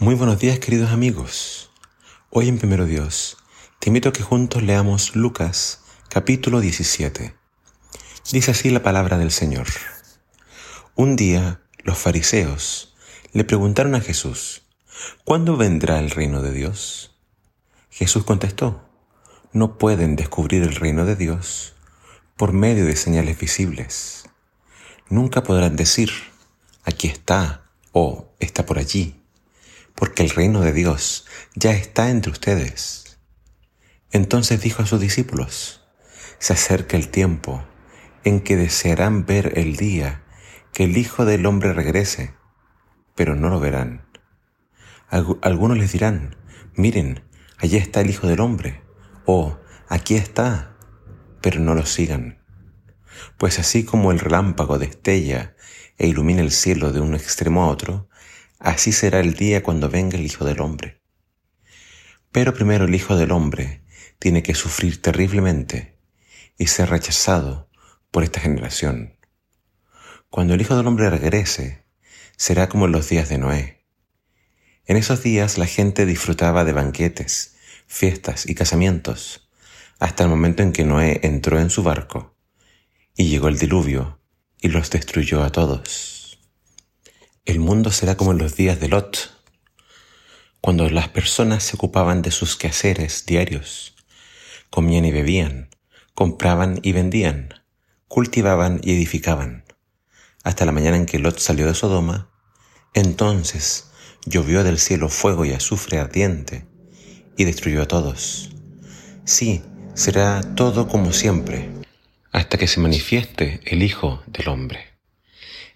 Muy buenos días queridos amigos. Hoy en Primero Dios te invito a que juntos leamos Lucas capítulo 17. Dice así la palabra del Señor. Un día los fariseos le preguntaron a Jesús, ¿cuándo vendrá el reino de Dios? Jesús contestó, no pueden descubrir el reino de Dios por medio de señales visibles. Nunca podrán decir, aquí está o está por allí porque el reino de Dios ya está entre ustedes. Entonces dijo a sus discípulos, se acerca el tiempo en que desearán ver el día que el Hijo del Hombre regrese, pero no lo verán. Algunos les dirán, miren, allí está el Hijo del Hombre, o aquí está, pero no lo sigan. Pues así como el relámpago destella e ilumina el cielo de un extremo a otro, Así será el día cuando venga el Hijo del Hombre. Pero primero el Hijo del Hombre tiene que sufrir terriblemente y ser rechazado por esta generación. Cuando el Hijo del Hombre regrese, será como en los días de Noé. En esos días la gente disfrutaba de banquetes, fiestas y casamientos, hasta el momento en que Noé entró en su barco, y llegó el diluvio y los destruyó a todos. El mundo será como en los días de Lot, cuando las personas se ocupaban de sus quehaceres diarios, comían y bebían, compraban y vendían, cultivaban y edificaban, hasta la mañana en que Lot salió de Sodoma, entonces llovió del cielo fuego y azufre ardiente y destruyó a todos. Sí, será todo como siempre, hasta que se manifieste el Hijo del Hombre.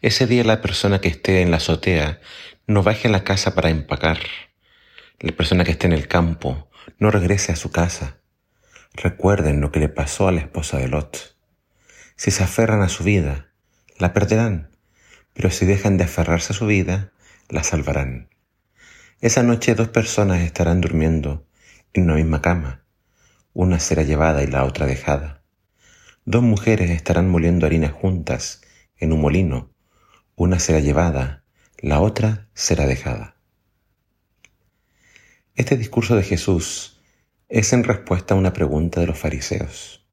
Ese día la persona que esté en la azotea no baje a la casa para empacar. La persona que esté en el campo no regrese a su casa. Recuerden lo que le pasó a la esposa de Lot. Si se aferran a su vida, la perderán, pero si dejan de aferrarse a su vida, la salvarán. Esa noche dos personas estarán durmiendo en una misma cama. Una será llevada y la otra dejada. Dos mujeres estarán moliendo harina juntas en un molino una será llevada, la otra será dejada. Este discurso de Jesús es en respuesta a una pregunta de los fariseos.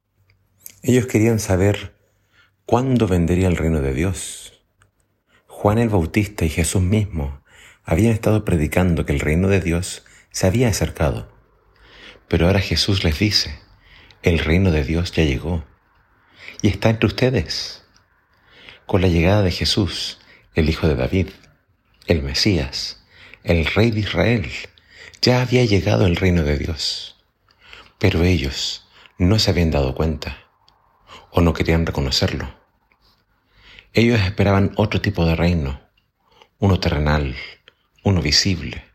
Ellos querían saber cuándo vendría el reino de Dios. Juan el Bautista y Jesús mismo habían estado predicando que el reino de Dios se había acercado. Pero ahora Jesús les dice, el reino de Dios ya llegó y está entre ustedes. Con la llegada de Jesús, el Hijo de David, el Mesías, el Rey de Israel, ya había llegado el reino de Dios. Pero ellos no se habían dado cuenta o no querían reconocerlo. Ellos esperaban otro tipo de reino, uno terrenal, uno visible,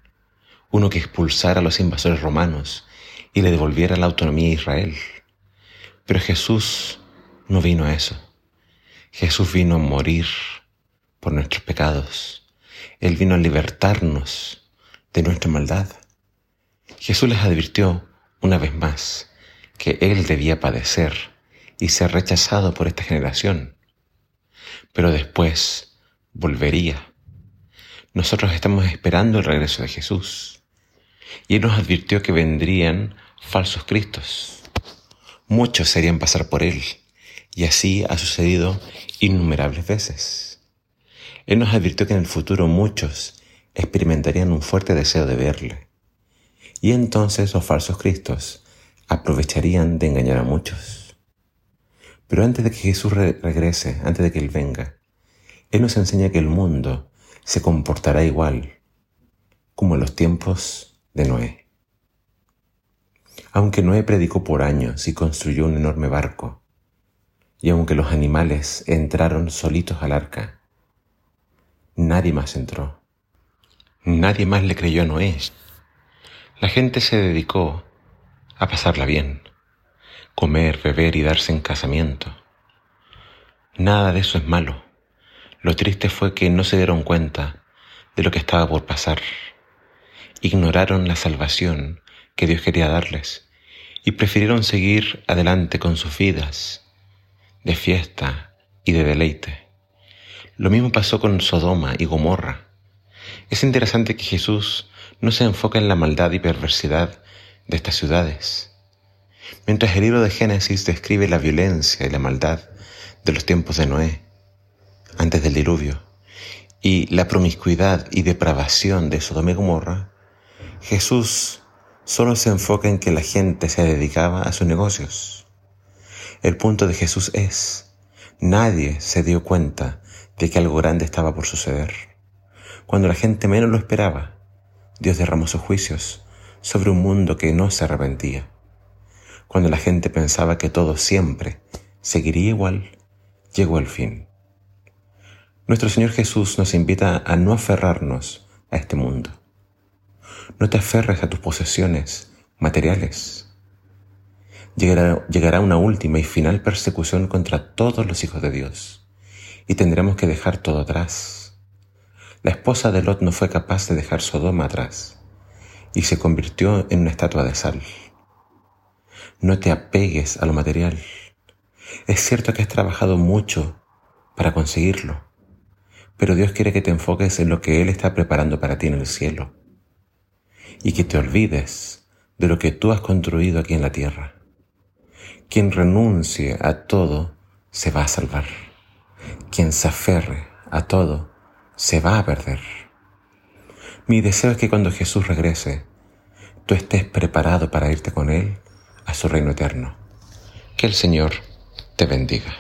uno que expulsara a los invasores romanos y le devolviera la autonomía a Israel. Pero Jesús no vino a eso. Jesús vino a morir por nuestros pecados. Él vino a libertarnos de nuestra maldad. Jesús les advirtió una vez más que Él debía padecer y ser rechazado por esta generación, pero después volvería. Nosotros estamos esperando el regreso de Jesús y Él nos advirtió que vendrían falsos cristos. Muchos serían pasar por Él y así ha sucedido innumerables veces. Él nos advirtió que en el futuro muchos experimentarían un fuerte deseo de verle. Y entonces los falsos cristos aprovecharían de engañar a muchos. Pero antes de que Jesús regrese, antes de que Él venga, Él nos enseña que el mundo se comportará igual como en los tiempos de Noé. Aunque Noé predicó por años y construyó un enorme barco, y aunque los animales entraron solitos al arca, nadie más entró. Nadie más le creyó a Noé. La gente se dedicó a pasarla bien, comer, beber y darse en casamiento. Nada de eso es malo. Lo triste fue que no se dieron cuenta de lo que estaba por pasar. Ignoraron la salvación que Dios quería darles y prefirieron seguir adelante con sus vidas de fiesta y de deleite. Lo mismo pasó con Sodoma y Gomorra. Es interesante que Jesús no se enfoca en la maldad y perversidad de estas ciudades. Mientras el libro de Génesis describe la violencia y la maldad de los tiempos de Noé, antes del diluvio, y la promiscuidad y depravación de Sodoma y Gomorra, Jesús solo se enfoca en que la gente se dedicaba a sus negocios. El punto de Jesús es, nadie se dio cuenta de que algo grande estaba por suceder. Cuando la gente menos lo esperaba, Dios derramó sus juicios sobre un mundo que no se arrepentía. Cuando la gente pensaba que todo siempre seguiría igual, llegó el fin. Nuestro Señor Jesús nos invita a no aferrarnos a este mundo. No te aferres a tus posesiones materiales. Llegará, llegará, una última y final persecución contra todos los hijos de Dios y tendremos que dejar todo atrás. La esposa de Lot no fue capaz de dejar Sodoma atrás y se convirtió en una estatua de sal. No te apegues a lo material. Es cierto que has trabajado mucho para conseguirlo pero Dios quiere que te enfoques en lo que Él está preparando para ti en el cielo y que te olvides de lo que tú has construido aquí en la tierra. Quien renuncie a todo se va a salvar. Quien se aferre a todo se va a perder. Mi deseo es que cuando Jesús regrese, tú estés preparado para irte con Él a su reino eterno. Que el Señor te bendiga.